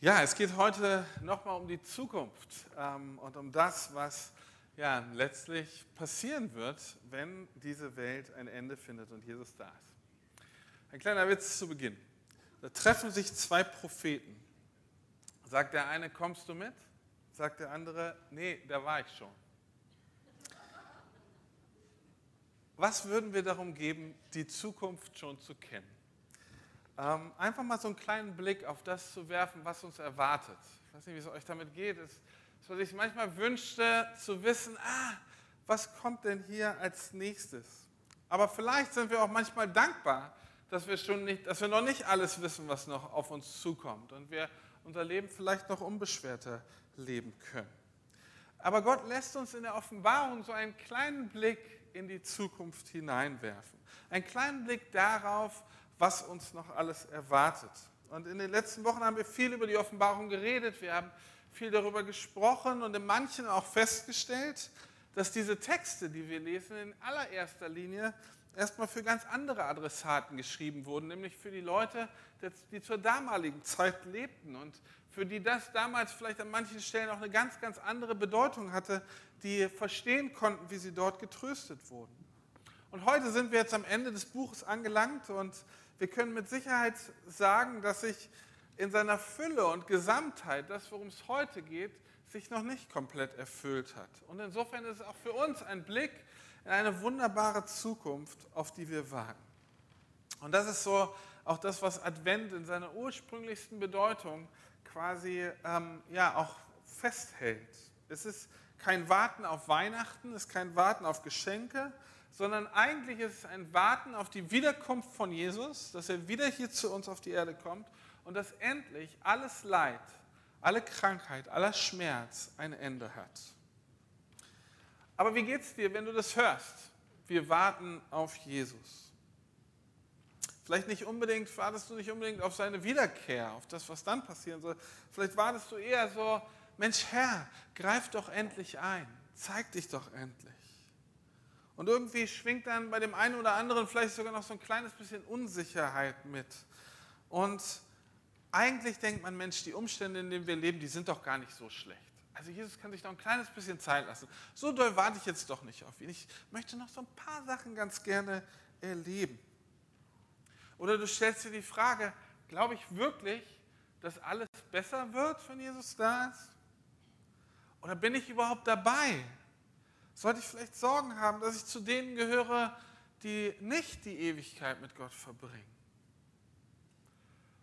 Ja, es geht heute nochmal um die Zukunft ähm, und um das, was ja, letztlich passieren wird, wenn diese Welt ein Ende findet und Jesus da ist. Ein kleiner Witz zu Beginn. Da treffen sich zwei Propheten. Sagt der eine, kommst du mit? Sagt der andere, nee, da war ich schon. Was würden wir darum geben, die Zukunft schon zu kennen? Ähm, einfach mal so einen kleinen Blick auf das zu werfen, was uns erwartet. Ich weiß nicht, wie es euch damit geht. Es ist, was ich manchmal wünschte, zu wissen, ah, was kommt denn hier als nächstes? Aber vielleicht sind wir auch manchmal dankbar, dass wir, schon nicht, dass wir noch nicht alles wissen, was noch auf uns zukommt und wir unser Leben vielleicht noch unbeschwerter leben können. Aber Gott lässt uns in der Offenbarung so einen kleinen Blick in die Zukunft hineinwerfen. Einen kleinen Blick darauf, was uns noch alles erwartet. Und in den letzten Wochen haben wir viel über die Offenbarung geredet, wir haben viel darüber gesprochen und in manchen auch festgestellt, dass diese Texte, die wir lesen, in allererster Linie erstmal für ganz andere Adressaten geschrieben wurden, nämlich für die Leute, die zur damaligen Zeit lebten und für die das damals vielleicht an manchen Stellen auch eine ganz, ganz andere Bedeutung hatte, die verstehen konnten, wie sie dort getröstet wurden. Und heute sind wir jetzt am Ende des Buches angelangt und wir können mit Sicherheit sagen, dass sich in seiner Fülle und Gesamtheit das, worum es heute geht, sich noch nicht komplett erfüllt hat. Und insofern ist es auch für uns ein Blick in eine wunderbare Zukunft, auf die wir warten. Und das ist so auch das, was Advent in seiner ursprünglichsten Bedeutung quasi ähm, ja, auch festhält. Es ist kein Warten auf Weihnachten, es ist kein Warten auf Geschenke, sondern eigentlich ist es ein Warten auf die Wiederkunft von Jesus, dass er wieder hier zu uns auf die Erde kommt und dass endlich alles Leid, alle Krankheit, aller Schmerz ein Ende hat. Aber wie geht es dir, wenn du das hörst? Wir warten auf Jesus. Vielleicht nicht unbedingt, wartest du nicht unbedingt auf seine Wiederkehr, auf das, was dann passieren soll. Vielleicht wartest du eher so, Mensch Herr, greif doch endlich ein, zeig dich doch endlich. Und irgendwie schwingt dann bei dem einen oder anderen vielleicht sogar noch so ein kleines bisschen Unsicherheit mit. Und eigentlich denkt man, Mensch, die Umstände, in denen wir leben, die sind doch gar nicht so schlecht. Also Jesus kann sich doch ein kleines bisschen Zeit lassen. So doll warte ich jetzt doch nicht auf ihn. Ich möchte noch so ein paar Sachen ganz gerne erleben. Oder du stellst dir die Frage, glaube ich wirklich, dass alles besser wird, wenn Jesus da ist? Oder bin ich überhaupt dabei? Sollte ich vielleicht Sorgen haben, dass ich zu denen gehöre, die nicht die Ewigkeit mit Gott verbringen?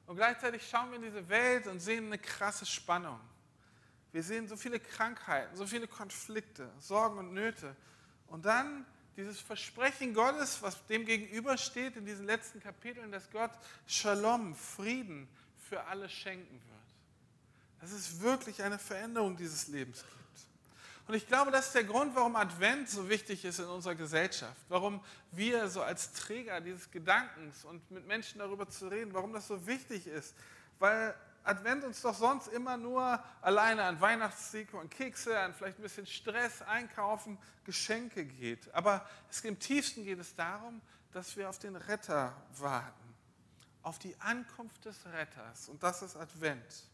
Und gleichzeitig schauen wir in diese Welt und sehen eine krasse Spannung. Wir sehen so viele Krankheiten, so viele Konflikte, Sorgen und Nöte. Und dann dieses Versprechen Gottes, was dem gegenübersteht in diesen letzten Kapiteln, dass Gott Shalom, Frieden für alle schenken wird. Dass es wirklich eine Veränderung dieses Lebens gibt. Und ich glaube, das ist der Grund, warum Advent so wichtig ist in unserer Gesellschaft, warum wir so als Träger dieses Gedankens und mit Menschen darüber zu reden, warum das so wichtig ist. Weil Advent uns doch sonst immer nur alleine an Weihnachtsdeko, und Kekse, an vielleicht ein bisschen Stress, Einkaufen, Geschenke geht. Aber es, im tiefsten geht es darum, dass wir auf den Retter warten, auf die Ankunft des Retters. Und das ist Advent.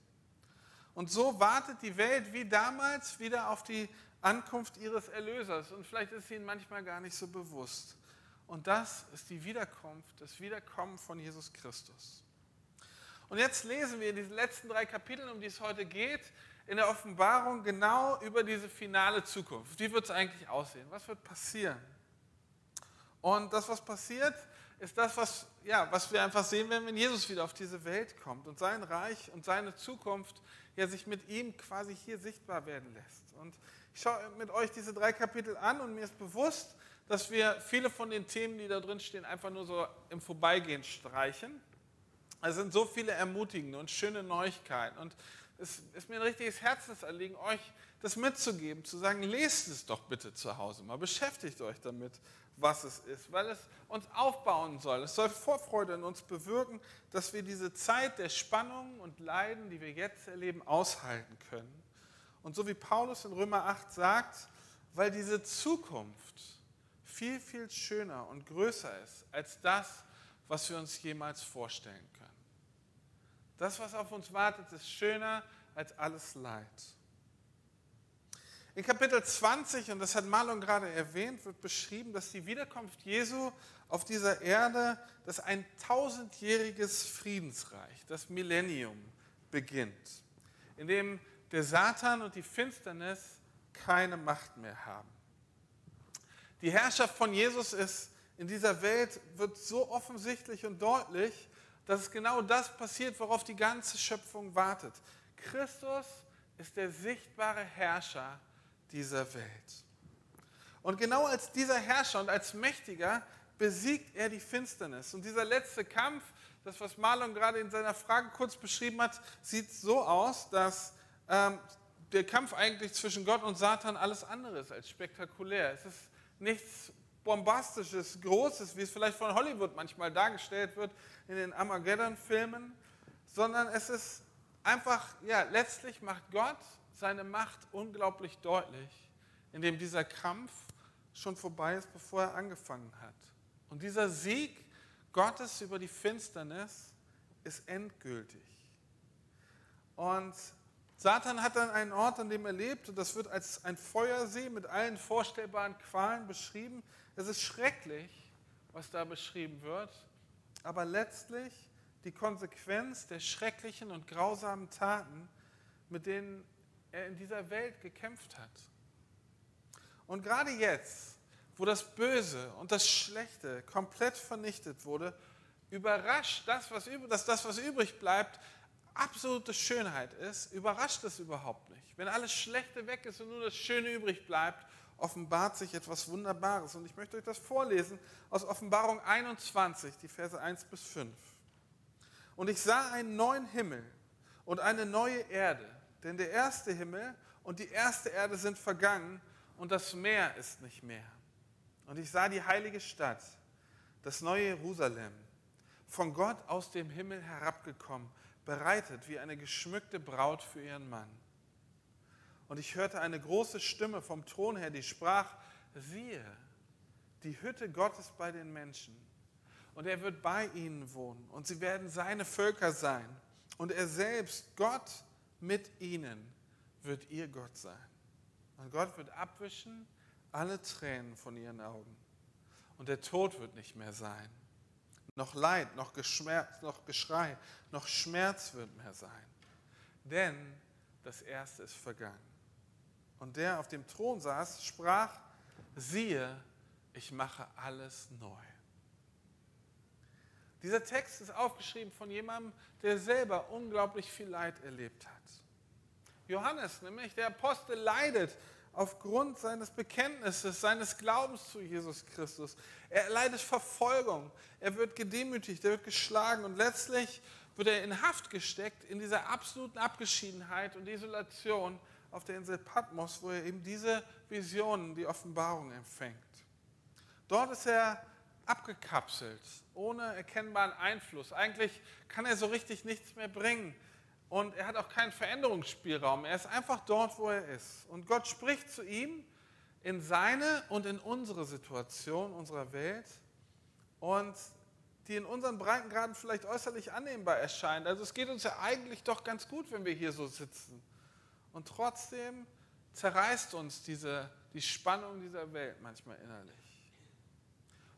Und so wartet die Welt wie damals wieder auf die Ankunft ihres Erlösers. Und vielleicht ist sie ihnen manchmal gar nicht so bewusst. Und das ist die Wiederkunft, das Wiederkommen von Jesus Christus. Und jetzt lesen wir in diesen letzten drei Kapiteln, um die es heute geht, in der Offenbarung genau über diese finale Zukunft. Wie wird es eigentlich aussehen? Was wird passieren? Und das, was passiert, ist das, was, ja, was wir einfach sehen werden, wenn Jesus wieder auf diese Welt kommt und sein Reich und seine Zukunft ja sich mit ihm quasi hier sichtbar werden lässt. Und ich schaue mit euch diese drei Kapitel an und mir ist bewusst, dass wir viele von den Themen, die da drin stehen, einfach nur so im Vorbeigehen streichen. Es sind so viele ermutigende und schöne Neuigkeiten. Und es ist mir ein richtiges Herzensanliegen, euch das mitzugeben, zu sagen, lest es doch bitte zu Hause mal, beschäftigt euch damit, was es ist, weil es uns aufbauen soll. Es soll Vorfreude in uns bewirken, dass wir diese Zeit der Spannungen und Leiden, die wir jetzt erleben, aushalten können. Und so wie Paulus in Römer 8 sagt, weil diese Zukunft viel, viel schöner und größer ist als das, was wir uns jemals vorstellen können. Das, was auf uns wartet, ist schöner als alles Leid. In Kapitel 20, und das hat Marlon gerade erwähnt, wird beschrieben, dass die Wiederkunft Jesu auf dieser Erde, dass ein tausendjähriges Friedensreich, das Millennium, beginnt, in dem der Satan und die Finsternis keine Macht mehr haben. Die Herrschaft von Jesus ist in dieser Welt wird so offensichtlich und deutlich, dass es genau das passiert, worauf die ganze Schöpfung wartet. Christus ist der sichtbare Herrscher dieser Welt. Und genau als dieser Herrscher und als Mächtiger besiegt er die Finsternis. Und dieser letzte Kampf, das was Marlon gerade in seiner Frage kurz beschrieben hat, sieht so aus, dass ähm, der Kampf eigentlich zwischen Gott und Satan alles andere ist als spektakulär. Es ist nichts Bombastisches, Großes, wie es vielleicht von Hollywood manchmal dargestellt wird in den Armageddon-Filmen, sondern es ist einfach, ja, letztlich macht Gott seine Macht unglaublich deutlich, indem dieser Kampf schon vorbei ist, bevor er angefangen hat. Und dieser Sieg Gottes über die Finsternis ist endgültig. Und Satan hat dann einen Ort, an dem er lebt, und das wird als ein Feuersee mit allen vorstellbaren Qualen beschrieben. Es ist schrecklich, was da beschrieben wird, aber letztlich die Konsequenz der schrecklichen und grausamen Taten, mit denen er in dieser Welt gekämpft hat. Und gerade jetzt, wo das Böse und das Schlechte komplett vernichtet wurde, überrascht das, was, dass das, was übrig bleibt, absolute Schönheit ist, überrascht es überhaupt nicht. Wenn alles Schlechte weg ist und nur das Schöne übrig bleibt, offenbart sich etwas Wunderbares. Und ich möchte euch das vorlesen aus Offenbarung 21, die Verse 1 bis 5. Und ich sah einen neuen Himmel und eine neue Erde denn der erste Himmel und die erste Erde sind vergangen und das Meer ist nicht mehr. Und ich sah die heilige Stadt, das neue Jerusalem, von Gott aus dem Himmel herabgekommen, bereitet wie eine geschmückte Braut für ihren Mann. Und ich hörte eine große Stimme vom Thron her, die sprach, siehe, die Hütte Gottes bei den Menschen. Und er wird bei ihnen wohnen und sie werden seine Völker sein. Und er selbst, Gott, mit ihnen wird ihr Gott sein. Und Gott wird abwischen alle Tränen von ihren Augen. Und der Tod wird nicht mehr sein. Noch Leid, noch, Geschmerz, noch Geschrei, noch Schmerz wird mehr sein. Denn das Erste ist vergangen. Und der auf dem Thron saß, sprach, siehe, ich mache alles neu. Dieser Text ist aufgeschrieben von jemandem, der selber unglaublich viel Leid erlebt hat. Johannes, nämlich der Apostel, leidet aufgrund seines Bekenntnisses, seines Glaubens zu Jesus Christus. Er leidet Verfolgung, er wird gedemütigt, er wird geschlagen und letztlich wird er in Haft gesteckt in dieser absoluten Abgeschiedenheit und Isolation auf der Insel Patmos, wo er eben diese Visionen, die Offenbarung empfängt. Dort ist er abgekapselt, ohne erkennbaren Einfluss. Eigentlich kann er so richtig nichts mehr bringen. Und er hat auch keinen Veränderungsspielraum. Er ist einfach dort, wo er ist. Und Gott spricht zu ihm in seine und in unsere Situation, unserer Welt. Und die in unseren Breitengraden vielleicht äußerlich annehmbar erscheint. Also es geht uns ja eigentlich doch ganz gut, wenn wir hier so sitzen. Und trotzdem zerreißt uns diese, die Spannung dieser Welt manchmal innerlich.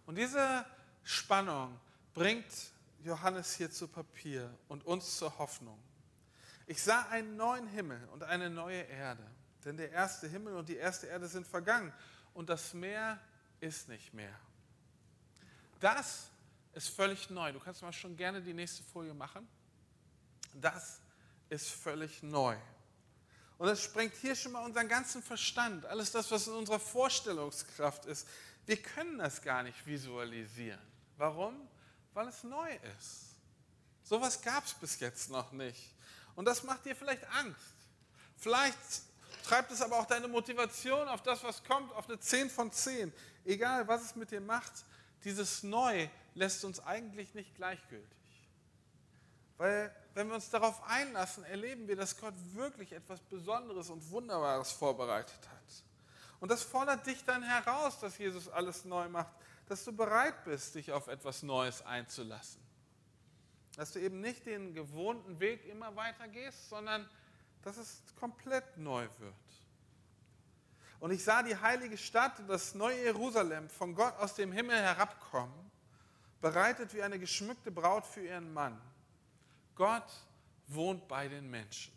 Und diese Spannung bringt Johannes hier zu Papier und uns zur Hoffnung. Ich sah einen neuen Himmel und eine neue Erde, denn der erste Himmel und die erste Erde sind vergangen und das Meer ist nicht mehr. Das ist völlig neu. Du kannst mal schon gerne die nächste Folie machen. Das ist völlig neu. Und das sprengt hier schon mal unseren ganzen Verstand, alles das, was in unserer Vorstellungskraft ist. Wir können das gar nicht visualisieren. Warum? Weil es neu ist. Sowas gab es bis jetzt noch nicht. Und das macht dir vielleicht Angst. Vielleicht treibt es aber auch deine Motivation auf das, was kommt, auf eine 10 von 10. Egal, was es mit dir macht, dieses Neu lässt uns eigentlich nicht gleichgültig. Weil wenn wir uns darauf einlassen, erleben wir, dass Gott wirklich etwas Besonderes und Wunderbares vorbereitet hat. Und das fordert dich dann heraus, dass Jesus alles neu macht, dass du bereit bist, dich auf etwas Neues einzulassen. Dass du eben nicht den gewohnten Weg immer weiter gehst, sondern dass es komplett neu wird. Und ich sah die heilige Stadt, das neue Jerusalem, von Gott aus dem Himmel herabkommen, bereitet wie eine geschmückte Braut für ihren Mann. Gott wohnt bei den Menschen.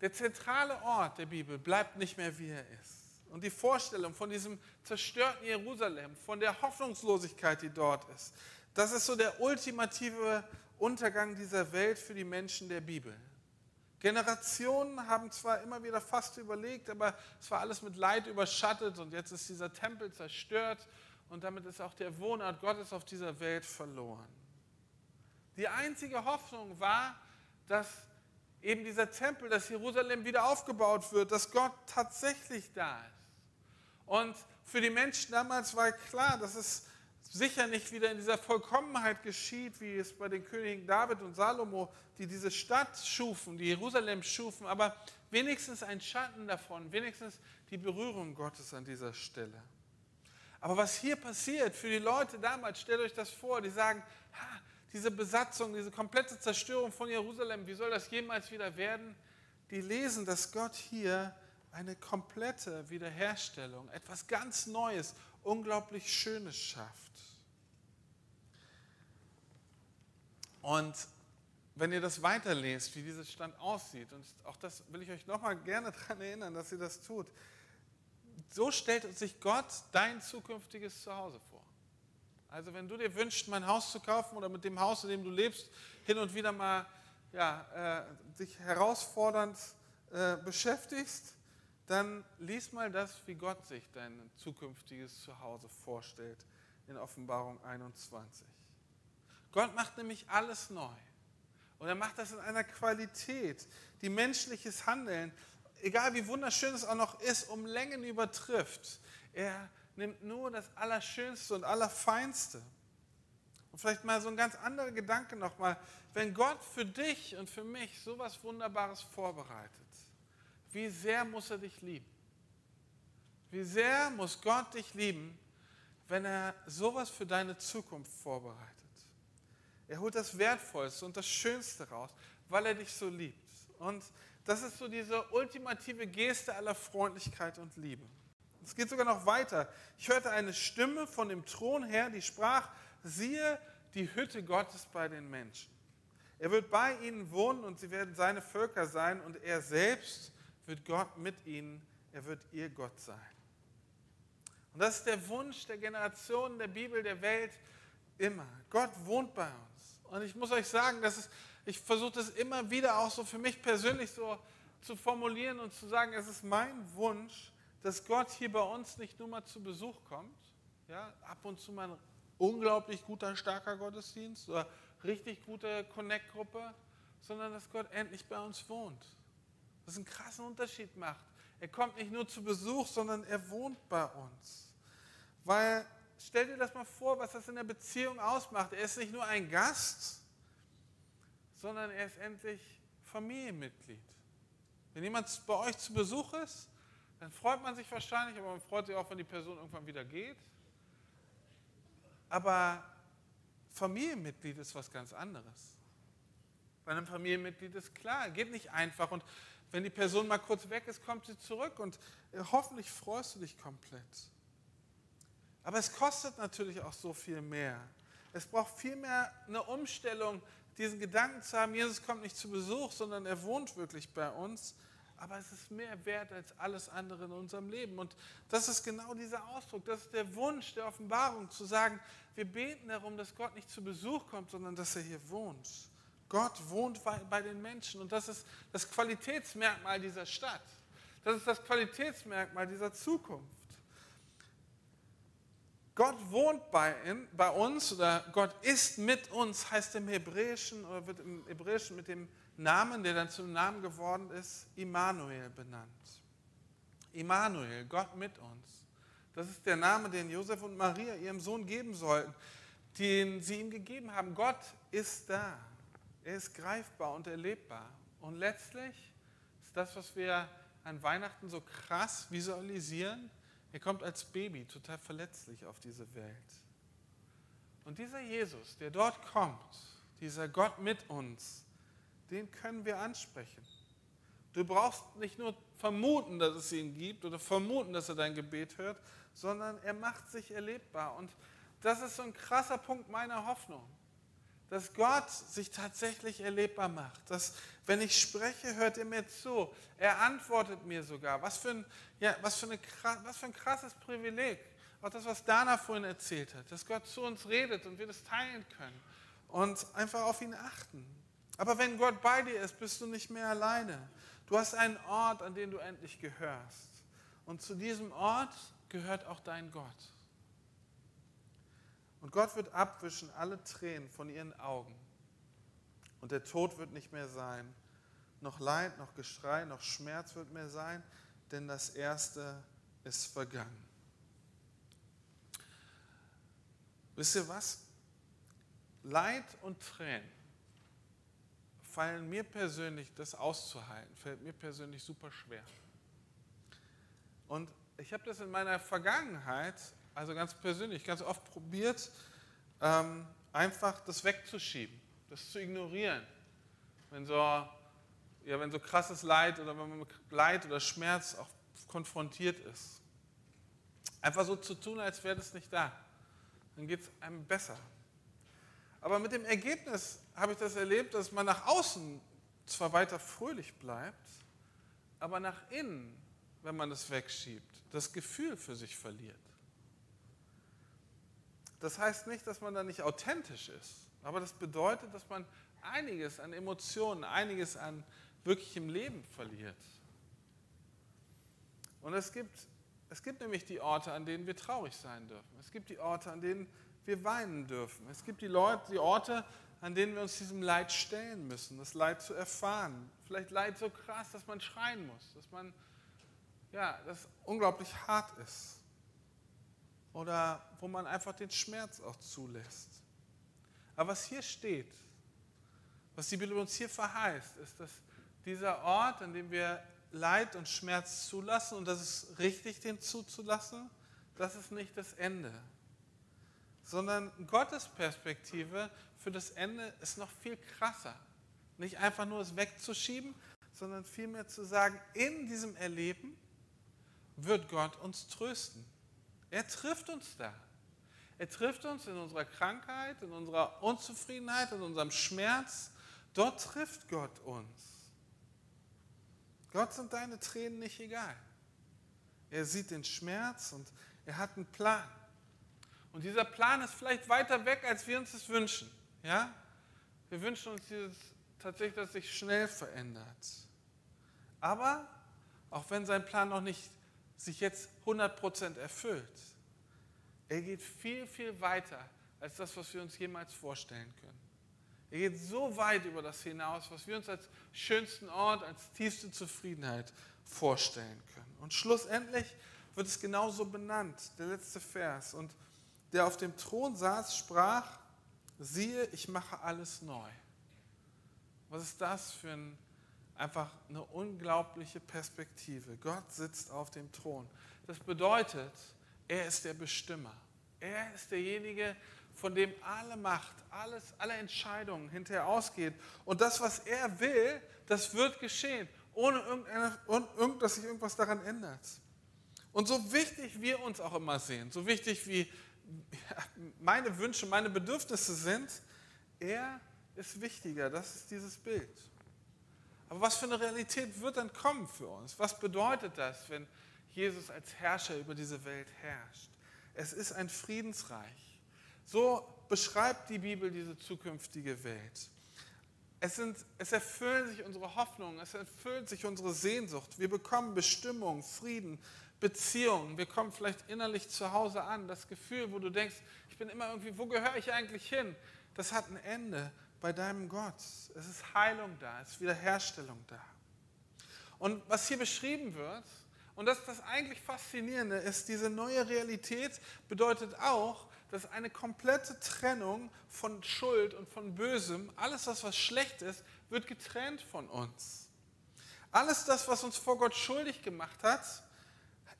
Der zentrale Ort der Bibel bleibt nicht mehr, wie er ist. Und die Vorstellung von diesem zerstörten Jerusalem, von der Hoffnungslosigkeit, die dort ist, das ist so der ultimative Untergang dieser Welt für die Menschen der Bibel. Generationen haben zwar immer wieder fast überlegt, aber es war alles mit Leid überschattet und jetzt ist dieser Tempel zerstört und damit ist auch der Wohnort Gottes auf dieser Welt verloren. Die einzige Hoffnung war, dass eben dieser Tempel, dass Jerusalem wieder aufgebaut wird, dass Gott tatsächlich da ist. Und für die Menschen damals war klar, dass es sicher nicht wieder in dieser Vollkommenheit geschieht, wie es bei den Königen David und Salomo, die diese Stadt schufen, die Jerusalem schufen, aber wenigstens ein Schatten davon, wenigstens die Berührung Gottes an dieser Stelle. Aber was hier passiert für die Leute damals, stellt euch das vor, die sagen, diese Besatzung, diese komplette Zerstörung von Jerusalem, wie soll das jemals wieder werden? Die lesen, dass Gott hier eine komplette Wiederherstellung, etwas ganz Neues, unglaublich Schönes schafft. Und wenn ihr das weiterlest, wie dieses Stand aussieht, und auch das will ich euch nochmal gerne daran erinnern, dass ihr das tut, so stellt sich Gott dein zukünftiges Zuhause vor. Also wenn du dir wünschst, mein Haus zu kaufen oder mit dem Haus, in dem du lebst, hin und wieder mal ja, äh, dich herausfordernd äh, beschäftigst, dann lies mal das, wie Gott sich dein zukünftiges Zuhause vorstellt in Offenbarung 21. Gott macht nämlich alles neu. Und er macht das in einer Qualität, die menschliches Handeln, egal wie wunderschön es auch noch ist, um Längen übertrifft. Er nimmt nur das Allerschönste und Allerfeinste. Und vielleicht mal so ein ganz anderer Gedanke nochmal. Wenn Gott für dich und für mich so was Wunderbares vorbereitet, wie sehr muss er dich lieben? Wie sehr muss Gott dich lieben, wenn er sowas für deine Zukunft vorbereitet? Er holt das Wertvollste und das Schönste raus, weil er dich so liebt. Und das ist so diese ultimative Geste aller Freundlichkeit und Liebe. Es geht sogar noch weiter. Ich hörte eine Stimme von dem Thron her, die sprach, siehe die Hütte Gottes bei den Menschen. Er wird bei ihnen wohnen und sie werden seine Völker sein und er selbst wird Gott mit ihnen, er wird ihr Gott sein. Und das ist der Wunsch der Generationen der Bibel, der Welt immer. Gott wohnt bei uns. Und ich muss euch sagen, dass es, ich versuche das immer wieder auch so für mich persönlich so zu formulieren und zu sagen, es ist mein Wunsch, dass Gott hier bei uns nicht nur mal zu Besuch kommt, ja, ab und zu mal ein unglaublich guter, starker Gottesdienst oder richtig gute Connect-Gruppe, sondern dass Gott endlich bei uns wohnt. Das einen krassen Unterschied macht. Er kommt nicht nur zu Besuch, sondern er wohnt bei uns. Weil, stell dir das mal vor, was das in der Beziehung ausmacht. Er ist nicht nur ein Gast, sondern er ist endlich Familienmitglied. Wenn jemand bei euch zu Besuch ist, dann freut man sich wahrscheinlich, aber man freut sich auch, wenn die Person irgendwann wieder geht. Aber Familienmitglied ist was ganz anderes. Bei einem Familienmitglied ist klar, geht nicht einfach. Und wenn die Person mal kurz weg ist, kommt sie zurück und äh, hoffentlich freust du dich komplett. Aber es kostet natürlich auch so viel mehr. Es braucht viel mehr eine Umstellung, diesen Gedanken zu haben, Jesus kommt nicht zu Besuch, sondern er wohnt wirklich bei uns. Aber es ist mehr wert als alles andere in unserem Leben. Und das ist genau dieser Ausdruck, das ist der Wunsch der Offenbarung, zu sagen, wir beten darum, dass Gott nicht zu Besuch kommt, sondern dass er hier wohnt. Gott wohnt bei den Menschen und das ist das Qualitätsmerkmal dieser Stadt. Das ist das Qualitätsmerkmal dieser Zukunft. Gott wohnt bei, in, bei uns oder Gott ist mit uns, heißt im Hebräischen oder wird im Hebräischen mit dem Namen, der dann zum Namen geworden ist, Immanuel benannt. Immanuel, Gott mit uns. Das ist der Name, den Josef und Maria ihrem Sohn geben sollten, den sie ihm gegeben haben. Gott ist da. Er ist greifbar und erlebbar. Und letztlich ist das, was wir an Weihnachten so krass visualisieren, er kommt als Baby total verletzlich auf diese Welt. Und dieser Jesus, der dort kommt, dieser Gott mit uns, den können wir ansprechen. Du brauchst nicht nur vermuten, dass es ihn gibt oder vermuten, dass er dein Gebet hört, sondern er macht sich erlebbar. Und das ist so ein krasser Punkt meiner Hoffnung, dass Gott sich tatsächlich erlebbar macht. Dass, wenn ich spreche, hört er mir zu. Er antwortet mir sogar. Was für ein, ja, was für eine, was für ein krasses Privileg. Auch das, was Dana vorhin erzählt hat, dass Gott zu uns redet und wir das teilen können und einfach auf ihn achten. Aber wenn Gott bei dir ist, bist du nicht mehr alleine. Du hast einen Ort, an den du endlich gehörst. Und zu diesem Ort gehört auch dein Gott. Und Gott wird abwischen alle Tränen von ihren Augen. Und der Tod wird nicht mehr sein. Noch Leid, noch Geschrei, noch Schmerz wird mehr sein, denn das Erste ist vergangen. Wisst ihr was? Leid und Tränen fallen mir persönlich, das auszuhalten, fällt mir persönlich super schwer. Und ich habe das in meiner Vergangenheit, also ganz persönlich, ganz oft probiert, ähm, einfach das wegzuschieben, das zu ignorieren. Wenn so, ja, wenn so krasses Leid oder wenn man mit Leid oder Schmerz auch konfrontiert ist. Einfach so zu tun, als wäre das nicht da. Dann geht es einem besser. Aber mit dem Ergebnis habe ich das erlebt, dass man nach außen zwar weiter fröhlich bleibt, aber nach innen, wenn man das wegschiebt, das Gefühl für sich verliert. Das heißt nicht, dass man da nicht authentisch ist, aber das bedeutet, dass man einiges an Emotionen, einiges an wirklichem Leben verliert. Und es gibt, es gibt nämlich die Orte, an denen wir traurig sein dürfen. Es gibt die Orte, an denen wir weinen dürfen. Es gibt die, Leute, die Orte, an denen wir uns diesem Leid stellen müssen, das Leid zu erfahren. Vielleicht Leid so krass, dass man schreien muss, dass man, ja, das unglaublich hart ist. Oder wo man einfach den Schmerz auch zulässt. Aber was hier steht, was die Bibel uns hier verheißt, ist, dass dieser Ort, an dem wir Leid und Schmerz zulassen, und das ist richtig, den zuzulassen, das ist nicht das Ende sondern Gottes Perspektive für das Ende ist noch viel krasser. Nicht einfach nur es wegzuschieben, sondern vielmehr zu sagen, in diesem Erleben wird Gott uns trösten. Er trifft uns da. Er trifft uns in unserer Krankheit, in unserer Unzufriedenheit, in unserem Schmerz. Dort trifft Gott uns. Gott sind deine Tränen nicht egal. Er sieht den Schmerz und er hat einen Plan. Und dieser Plan ist vielleicht weiter weg, als wir uns das wünschen. Ja? Wir wünschen uns dieses, tatsächlich, dass es sich schnell verändert. Aber auch wenn sein Plan noch nicht sich jetzt 100% erfüllt, er geht viel, viel weiter als das, was wir uns jemals vorstellen können. Er geht so weit über das hinaus, was wir uns als schönsten Ort, als tiefste Zufriedenheit vorstellen können. Und schlussendlich wird es genauso benannt, der letzte Vers. Und der auf dem Thron saß, sprach, siehe, ich mache alles neu. Was ist das für ein, einfach eine unglaubliche Perspektive? Gott sitzt auf dem Thron. Das bedeutet, er ist der Bestimmer. Er ist derjenige, von dem alle Macht, alles, alle Entscheidungen hinterher ausgehen. Und das, was er will, das wird geschehen, ohne dass sich irgendwas daran ändert. Und so wichtig wir uns auch immer sehen, so wichtig wie meine Wünsche, meine Bedürfnisse sind, er ist wichtiger. Das ist dieses Bild. Aber was für eine Realität wird dann kommen für uns? Was bedeutet das, wenn Jesus als Herrscher über diese Welt herrscht? Es ist ein Friedensreich. So beschreibt die Bibel diese zukünftige Welt. Es, sind, es erfüllen sich unsere Hoffnungen, es erfüllt sich unsere Sehnsucht. Wir bekommen Bestimmung, Frieden, Beziehungen. Wir kommen vielleicht innerlich zu Hause an. Das Gefühl, wo du denkst, ich bin immer irgendwie, wo gehöre ich eigentlich hin? Das hat ein Ende bei deinem Gott. Es ist Heilung da, es ist Wiederherstellung da. Und was hier beschrieben wird, und das ist das eigentlich Faszinierende, ist, diese neue Realität bedeutet auch, dass eine komplette Trennung von Schuld und von Bösem, alles was was schlecht ist, wird getrennt von uns. Alles das, was uns vor Gott schuldig gemacht hat,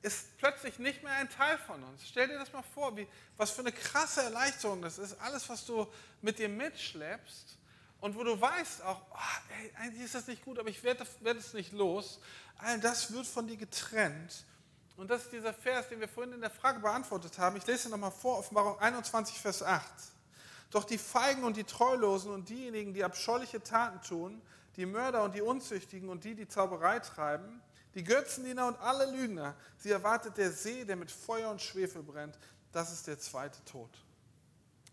ist plötzlich nicht mehr ein Teil von uns. Stell dir das mal vor, wie, was für eine krasse Erleichterung das ist. Alles, was du mit dir mitschleppst und wo du weißt auch, oh, ey, eigentlich ist das nicht gut, aber ich werde werd es nicht los. All das wird von dir getrennt. Und das ist dieser Vers, den wir vorhin in der Frage beantwortet haben. Ich lese nochmal vor, Offenbarung 21, Vers 8. Doch die Feigen und die Treulosen und diejenigen, die abscheuliche Taten tun, die Mörder und die Unzüchtigen und die, die Zauberei treiben, die Götzendiener und alle Lügner, sie erwartet der See, der mit Feuer und Schwefel brennt. Das ist der zweite Tod.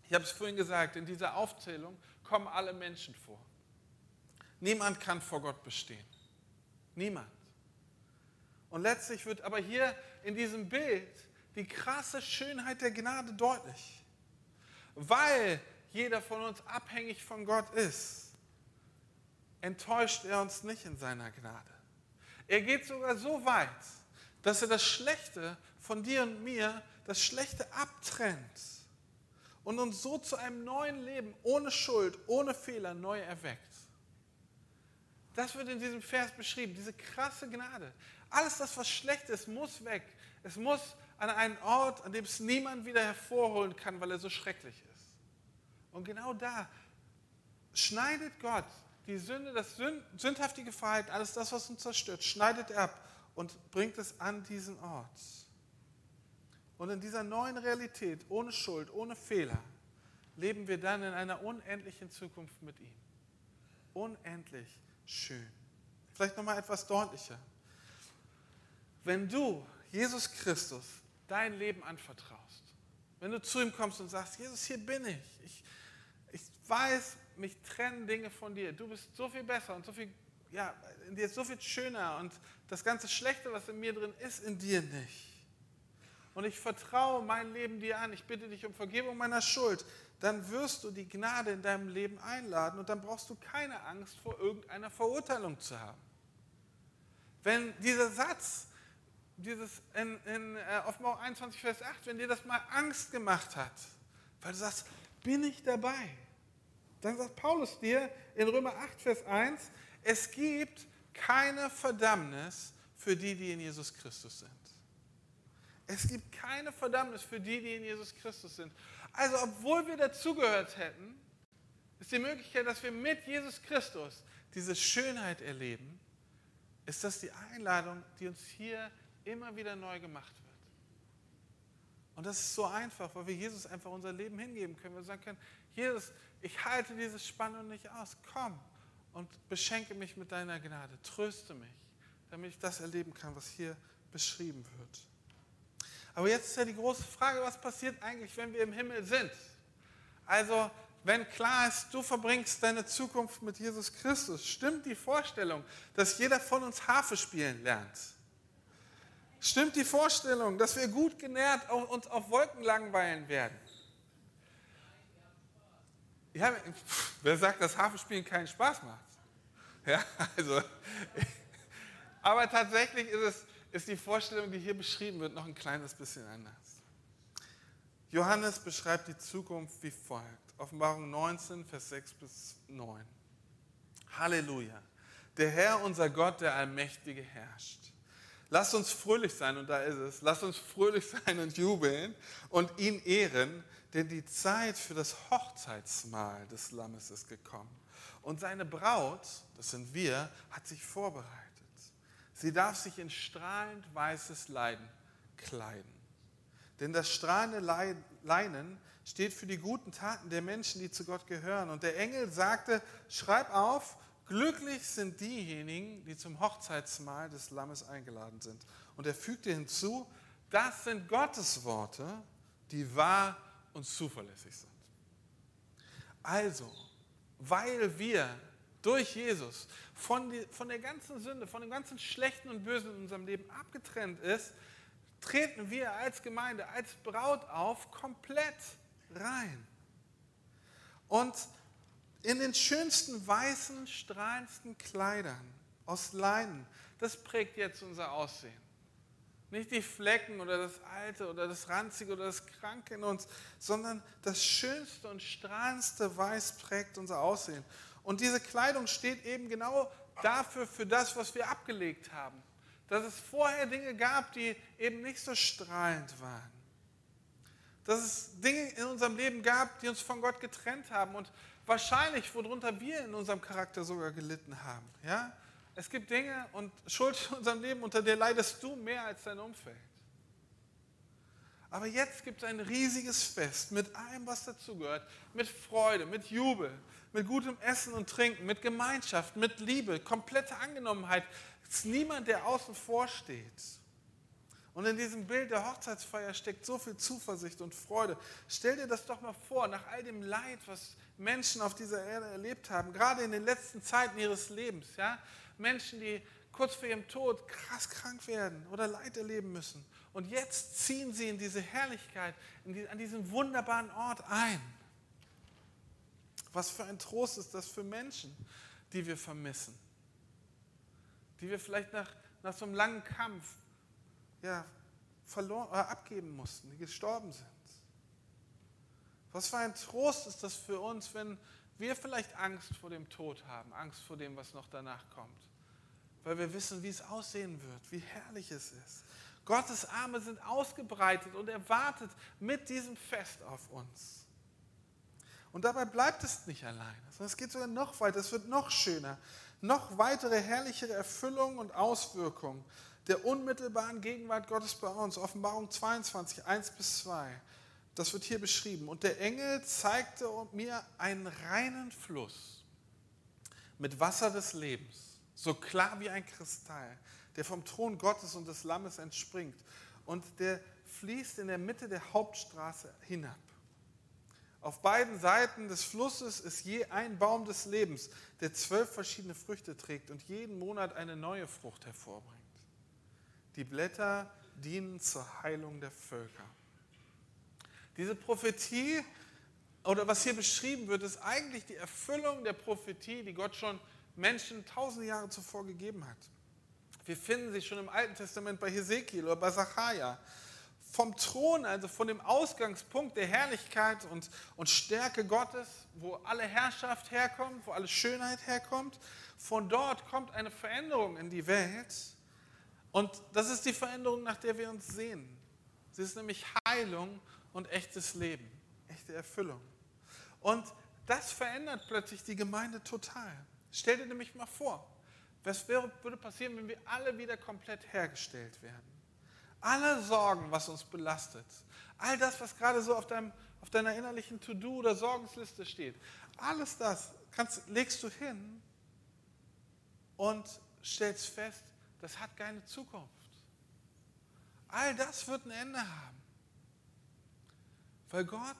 Ich habe es vorhin gesagt, in dieser Aufzählung kommen alle Menschen vor. Niemand kann vor Gott bestehen. Niemand. Und letztlich wird aber hier in diesem Bild die krasse Schönheit der Gnade deutlich. Weil jeder von uns abhängig von Gott ist, enttäuscht er uns nicht in seiner Gnade. Er geht sogar so weit, dass er das Schlechte von dir und mir, das Schlechte abtrennt und uns so zu einem neuen Leben ohne Schuld, ohne Fehler neu erweckt. Das wird in diesem Vers beschrieben, diese krasse Gnade. Alles das, was schlecht ist, muss weg. Es muss an einen Ort, an dem es niemand wieder hervorholen kann, weil er so schrecklich ist. Und genau da schneidet Gott die Sünde, das sündhaftige Verhalten, alles das, was uns zerstört, schneidet ab und bringt es an diesen Ort. Und in dieser neuen Realität, ohne Schuld, ohne Fehler, leben wir dann in einer unendlichen Zukunft mit ihm. Unendlich schön. Vielleicht nochmal etwas deutlicher. Wenn du Jesus Christus dein Leben anvertraust, wenn du zu ihm kommst und sagst, Jesus, hier bin. Ich, ich weiß, mich trennen Dinge von dir. Du bist so viel besser und so viel, ja, in dir ist so viel schöner und das ganze Schlechte, was in mir drin ist, in dir nicht. Und ich vertraue mein Leben dir an. Ich bitte dich um Vergebung meiner Schuld. Dann wirst du die Gnade in deinem Leben einladen und dann brauchst du keine Angst vor irgendeiner Verurteilung zu haben. Wenn dieser Satz, dieses in, in äh, Offenbarung 21, Vers 8, wenn dir das mal Angst gemacht hat, weil du sagst, bin ich dabei? Dann sagt Paulus dir in Römer 8, Vers 1, es gibt keine Verdammnis für die, die in Jesus Christus sind. Es gibt keine Verdammnis für die, die in Jesus Christus sind. Also, obwohl wir dazugehört hätten, ist die Möglichkeit, dass wir mit Jesus Christus diese Schönheit erleben, ist das die Einladung, die uns hier immer wieder neu gemacht wird. Und das ist so einfach, weil wir Jesus einfach unser Leben hingeben können. Wir sagen können, Jesus, ich halte dieses Spannung nicht aus. Komm und beschenke mich mit deiner Gnade. Tröste mich, damit ich das erleben kann, was hier beschrieben wird. Aber jetzt ist ja die große Frage, was passiert eigentlich, wenn wir im Himmel sind? Also, wenn klar ist, du verbringst deine Zukunft mit Jesus Christus, stimmt die Vorstellung, dass jeder von uns Harfe spielen lernt? Stimmt die Vorstellung, dass wir gut genährt uns auf Wolken langweilen werden? Ja, wer sagt, dass Hafenspielen keinen Spaß macht? Ja, also, aber tatsächlich ist, es, ist die Vorstellung, die hier beschrieben wird, noch ein kleines bisschen anders. Johannes beschreibt die Zukunft wie folgt. Offenbarung 19, Vers 6 bis 9. Halleluja. Der Herr, unser Gott, der Allmächtige herrscht. Lasst uns fröhlich sein, und da ist es. Lasst uns fröhlich sein und jubeln und ihn ehren, denn die Zeit für das Hochzeitsmahl des Lammes ist gekommen. Und seine Braut, das sind wir, hat sich vorbereitet. Sie darf sich in strahlend weißes Leiden kleiden. Denn das strahlende Leinen steht für die guten Taten der Menschen, die zu Gott gehören. Und der Engel sagte, schreib auf, glücklich sind diejenigen, die zum Hochzeitsmahl des Lammes eingeladen sind. Und er fügte hinzu, das sind Gottes Worte, die wahr und zuverlässig sind. Also, weil wir durch Jesus von, die, von der ganzen Sünde, von dem ganzen Schlechten und Bösen in unserem Leben abgetrennt ist, treten wir als Gemeinde, als Braut auf, komplett rein. Und in den schönsten weißen, strahlendsten Kleidern aus Leinen, das prägt jetzt unser Aussehen. Nicht die Flecken oder das Alte oder das Ranzige oder das Kranke in uns, sondern das schönste und strahlendste Weiß prägt unser Aussehen. Und diese Kleidung steht eben genau dafür, für das, was wir abgelegt haben. Dass es vorher Dinge gab, die eben nicht so strahlend waren. Dass es Dinge in unserem Leben gab, die uns von Gott getrennt haben und wahrscheinlich, worunter wir in unserem Charakter sogar gelitten haben. Ja? Es gibt Dinge und Schuld in unserem Leben, unter der leidest du mehr als dein Umfeld. Aber jetzt gibt es ein riesiges Fest mit allem, was dazugehört. Mit Freude, mit Jubel, mit gutem Essen und Trinken, mit Gemeinschaft, mit Liebe, komplette Angenommenheit. Es ist niemand, der außen vor steht. Und in diesem Bild der Hochzeitsfeier steckt so viel Zuversicht und Freude. Stell dir das doch mal vor, nach all dem Leid, was Menschen auf dieser Erde erlebt haben, gerade in den letzten Zeiten ihres Lebens. Ja? Menschen, die kurz vor ihrem Tod krass krank werden oder Leid erleben müssen. Und jetzt ziehen sie in diese Herrlichkeit, in die, an diesen wunderbaren Ort ein. Was für ein Trost ist das für Menschen, die wir vermissen, die wir vielleicht nach, nach so einem langen Kampf ja, verloren, äh, abgeben mussten, die gestorben sind. Was für ein Trost ist das für uns, wenn wir vielleicht Angst vor dem Tod haben, Angst vor dem, was noch danach kommt. Weil wir wissen, wie es aussehen wird, wie herrlich es ist. Gottes Arme sind ausgebreitet und er wartet mit diesem Fest auf uns. Und dabei bleibt es nicht alleine, sondern es geht sogar noch weiter, es wird noch schöner. Noch weitere herrlichere Erfüllung und Auswirkungen der unmittelbaren Gegenwart Gottes bei uns. Offenbarung 22, 1 bis 2. Das wird hier beschrieben. Und der Engel zeigte mir einen reinen Fluss mit Wasser des Lebens, so klar wie ein Kristall, der vom Thron Gottes und des Lammes entspringt. Und der fließt in der Mitte der Hauptstraße hinab. Auf beiden Seiten des Flusses ist je ein Baum des Lebens, der zwölf verschiedene Früchte trägt und jeden Monat eine neue Frucht hervorbringt. Die Blätter dienen zur Heilung der Völker. Diese Prophetie oder was hier beschrieben wird, ist eigentlich die Erfüllung der Prophetie, die Gott schon Menschen tausende Jahre zuvor gegeben hat. Wir finden sie schon im Alten Testament bei Hesekiel oder bei Sacharja. Vom Thron, also von dem Ausgangspunkt der Herrlichkeit und, und Stärke Gottes, wo alle Herrschaft herkommt, wo alle Schönheit herkommt, von dort kommt eine Veränderung in die Welt. Und das ist die Veränderung, nach der wir uns sehen. Sie ist nämlich Heilung und echtes Leben, echte Erfüllung. Und das verändert plötzlich die Gemeinde total. Stell dir nämlich mal vor, was würde passieren, wenn wir alle wieder komplett hergestellt werden? Alle Sorgen, was uns belastet, all das, was gerade so auf, deinem, auf deiner innerlichen To-Do- oder Sorgensliste steht, alles das kannst, legst du hin und stellst fest, das hat keine Zukunft. All das wird ein Ende haben. Weil Gott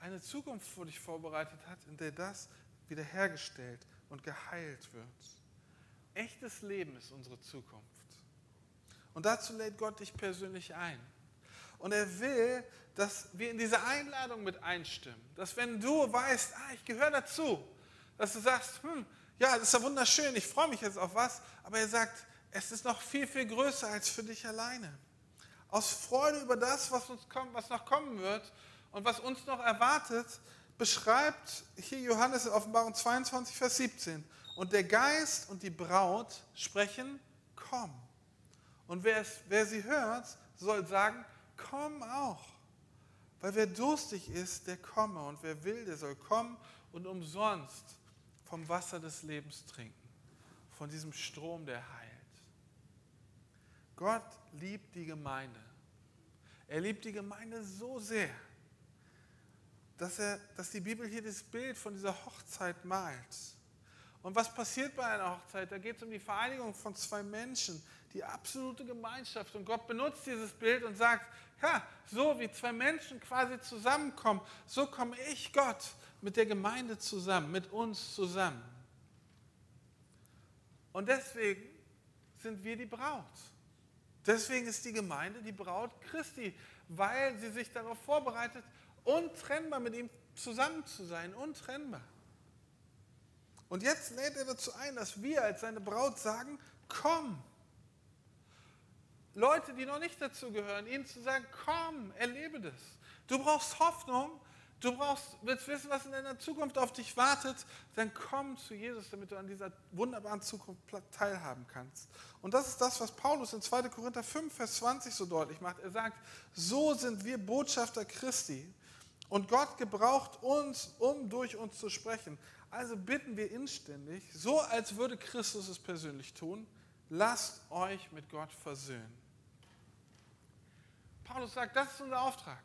eine Zukunft für dich vorbereitet hat, in der das wiederhergestellt und geheilt wird. Echtes Leben ist unsere Zukunft. Und dazu lädt Gott dich persönlich ein. Und er will, dass wir in diese Einladung mit einstimmen. Dass wenn du weißt, ah, ich gehöre dazu, dass du sagst, hm, ja, das ist ja wunderschön, ich freue mich jetzt auf was, aber er sagt, es ist noch viel, viel größer als für dich alleine. Aus Freude über das, was, uns kommt, was noch kommen wird, und was uns noch erwartet, beschreibt hier Johannes in Offenbarung 22, Vers 17. Und der Geist und die Braut sprechen, komm. Und wer, es, wer sie hört, soll sagen, komm auch. Weil wer durstig ist, der komme. Und wer will, der soll kommen und umsonst vom Wasser des Lebens trinken. Von diesem Strom, der heilt. Gott liebt die Gemeinde. Er liebt die Gemeinde so sehr, dass, er, dass die Bibel hier das Bild von dieser Hochzeit malt. Und was passiert bei einer Hochzeit? Da geht es um die Vereinigung von zwei Menschen, die absolute Gemeinschaft. Und Gott benutzt dieses Bild und sagt, ja, so wie zwei Menschen quasi zusammenkommen, so komme ich Gott mit der Gemeinde zusammen, mit uns zusammen. Und deswegen sind wir die Braut. Deswegen ist die Gemeinde die Braut Christi, weil sie sich darauf vorbereitet, untrennbar mit ihm zusammen zu sein, untrennbar. Und jetzt lädt er dazu ein, dass wir als seine Braut sagen, komm. Leute, die noch nicht dazu gehören, ihnen zu sagen, komm, erlebe das. Du brauchst Hoffnung, Du brauchst, willst wissen, was in deiner Zukunft auf dich wartet, dann komm zu Jesus, damit du an dieser wunderbaren Zukunft teilhaben kannst. Und das ist das, was Paulus in 2. Korinther 5, Vers 20 so deutlich macht. Er sagt, so sind wir Botschafter Christi und Gott gebraucht uns, um durch uns zu sprechen. Also bitten wir inständig, so als würde Christus es persönlich tun, lasst euch mit Gott versöhnen. Paulus sagt, das ist unser Auftrag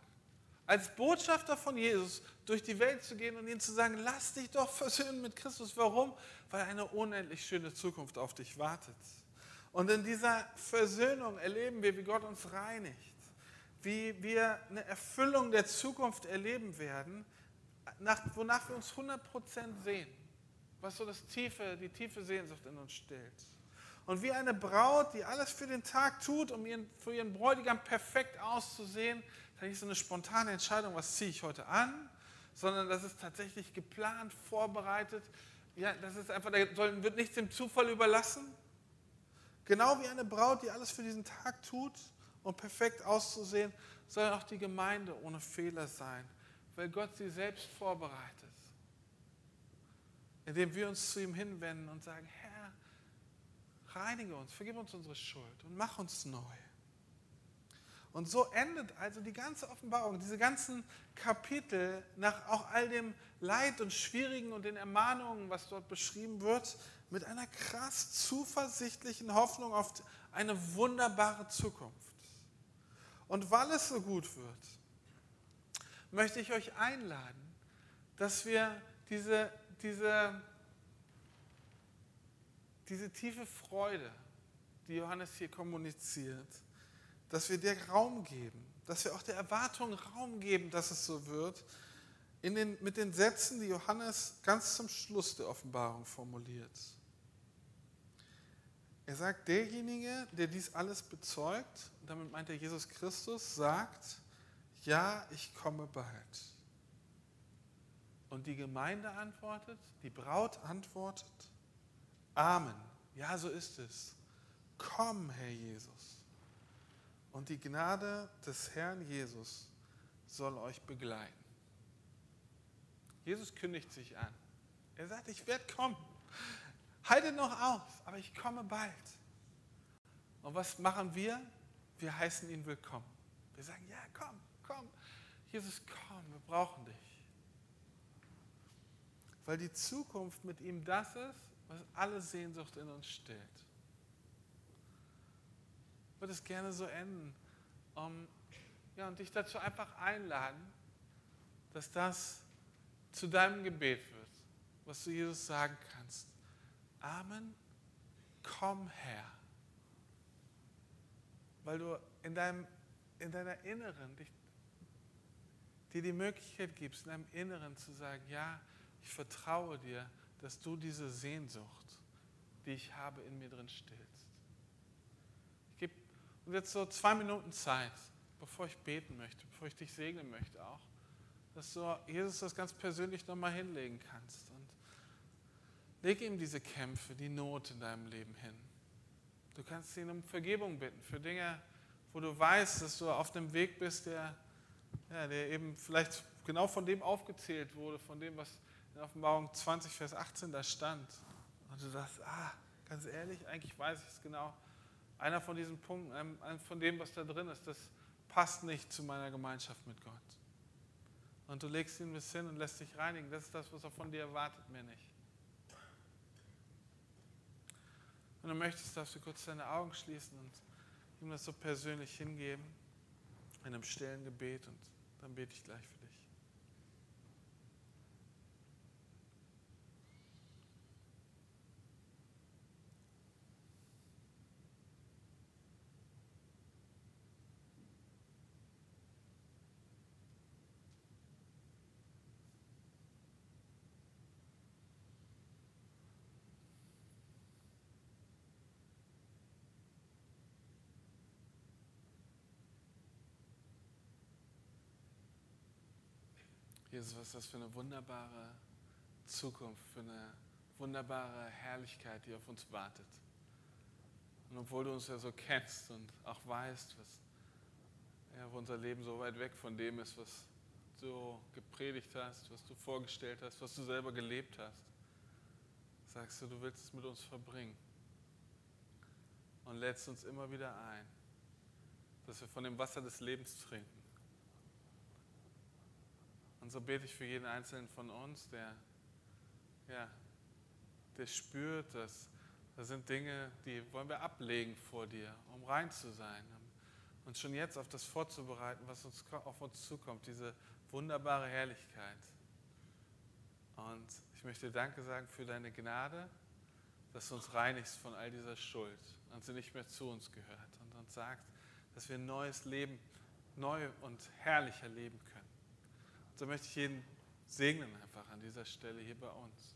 als Botschafter von Jesus durch die Welt zu gehen und ihnen zu sagen, lass dich doch versöhnen mit Christus. Warum? Weil eine unendlich schöne Zukunft auf dich wartet. Und in dieser Versöhnung erleben wir, wie Gott uns reinigt, wie wir eine Erfüllung der Zukunft erleben werden, nach, wonach wir uns 100% sehen, was so das tiefe, die tiefe Sehnsucht in uns stellt. Und wie eine Braut, die alles für den Tag tut, um ihren, für ihren Bräutigam perfekt auszusehen, das ist nicht so eine spontane Entscheidung, was ziehe ich heute an, sondern das ist tatsächlich geplant, vorbereitet. Ja, das ist einfach, da wird nichts dem Zufall überlassen. Genau wie eine Braut, die alles für diesen Tag tut, um perfekt auszusehen, soll auch die Gemeinde ohne Fehler sein, weil Gott sie selbst vorbereitet. Indem wir uns zu ihm hinwenden und sagen, Herr, reinige uns, vergib uns unsere Schuld und mach uns neu. Und so endet also die ganze Offenbarung, diese ganzen Kapitel nach auch all dem Leid und Schwierigen und den Ermahnungen, was dort beschrieben wird, mit einer krass zuversichtlichen Hoffnung auf eine wunderbare Zukunft. Und weil es so gut wird, möchte ich euch einladen, dass wir diese, diese, diese tiefe Freude, die Johannes hier kommuniziert, dass wir dir Raum geben, dass wir auch der Erwartung Raum geben, dass es so wird, in den, mit den Sätzen, die Johannes ganz zum Schluss der Offenbarung formuliert. Er sagt, derjenige, der dies alles bezeugt, damit meint er Jesus Christus, sagt, ja, ich komme bald. Und die Gemeinde antwortet, die Braut antwortet, Amen. Ja, so ist es. Komm, Herr Jesus. Und die Gnade des Herrn Jesus soll euch begleiten. Jesus kündigt sich an. Er sagt, ich werde kommen. Haltet noch aus, aber ich komme bald. Und was machen wir? Wir heißen ihn willkommen. Wir sagen, ja, komm, komm. Jesus, komm, wir brauchen dich. Weil die Zukunft mit ihm das ist, was alle Sehnsucht in uns stillt würde es gerne so enden. Um, ja, und dich dazu einfach einladen, dass das zu deinem Gebet wird, was du Jesus sagen kannst. Amen, komm her. Weil du in, deinem, in deiner Inneren dich, dir die Möglichkeit gibst, in deinem Inneren zu sagen, ja, ich vertraue dir, dass du diese Sehnsucht, die ich habe, in mir drin stillst. Und jetzt so zwei Minuten Zeit, bevor ich beten möchte, bevor ich dich segnen möchte auch, dass du Jesus das ganz persönlich nochmal hinlegen kannst. Und leg ihm diese Kämpfe, die Not in deinem Leben hin. Du kannst ihn um Vergebung bitten für Dinge, wo du weißt, dass du auf dem Weg bist, der, ja, der eben vielleicht genau von dem aufgezählt wurde, von dem, was in Offenbarung 20, Vers 18 da stand. Und du sagst, ah, ganz ehrlich, eigentlich weiß ich es genau einer von diesen Punkten, von dem, was da drin ist, das passt nicht zu meiner Gemeinschaft mit Gott. Und du legst ihn bis hin und lässt dich reinigen. Das ist das, was er von dir erwartet, mehr nicht. Wenn du möchtest, darfst du kurz deine Augen schließen und ihm das so persönlich hingeben, in einem stillen Gebet und dann bete ich gleich für dich. Jesus, was ist das für eine wunderbare Zukunft, für eine wunderbare Herrlichkeit, die auf uns wartet. Und obwohl du uns ja so kennst und auch weißt, was, ja, unser Leben so weit weg von dem ist, was du gepredigt hast, was du vorgestellt hast, was du selber gelebt hast, sagst du, du willst es mit uns verbringen. Und lädst uns immer wieder ein, dass wir von dem Wasser des Lebens trinken. Und so bete ich für jeden Einzelnen von uns, der, ja, der spürt, dass da sind Dinge, die wollen wir ablegen vor dir, um rein zu sein. Und schon jetzt auf das vorzubereiten, was uns auf uns zukommt, diese wunderbare Herrlichkeit. Und ich möchte Danke sagen für deine Gnade, dass du uns reinigst von all dieser Schuld und sie nicht mehr zu uns gehört und uns sagt, dass wir ein neues Leben, neu und herrlicher leben können. So möchte ich jeden segnen einfach an dieser Stelle hier bei uns,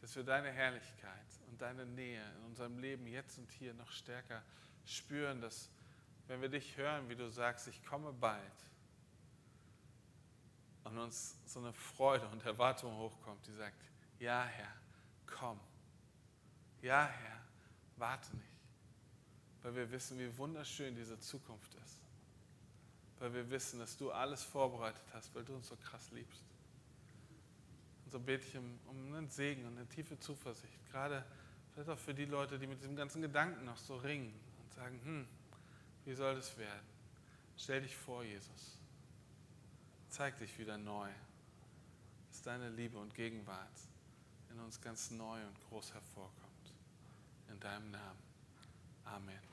dass wir deine Herrlichkeit und deine Nähe in unserem Leben jetzt und hier noch stärker spüren, dass wenn wir dich hören, wie du sagst, ich komme bald, und uns so eine Freude und Erwartung hochkommt, die sagt, ja Herr, komm. Ja Herr, warte nicht. Weil wir wissen, wie wunderschön diese Zukunft ist. Weil wir wissen, dass du alles vorbereitet hast, weil du uns so krass liebst. Und so bete ich um, einen Segen und eine tiefe Zuversicht. Gerade vielleicht auch für die Leute, die mit diesem ganzen Gedanken noch so ringen und sagen, hm, wie soll das werden? Stell dich vor, Jesus. Zeig dich wieder neu, dass deine Liebe und Gegenwart in uns ganz neu und groß hervorkommt. In deinem Namen. Amen.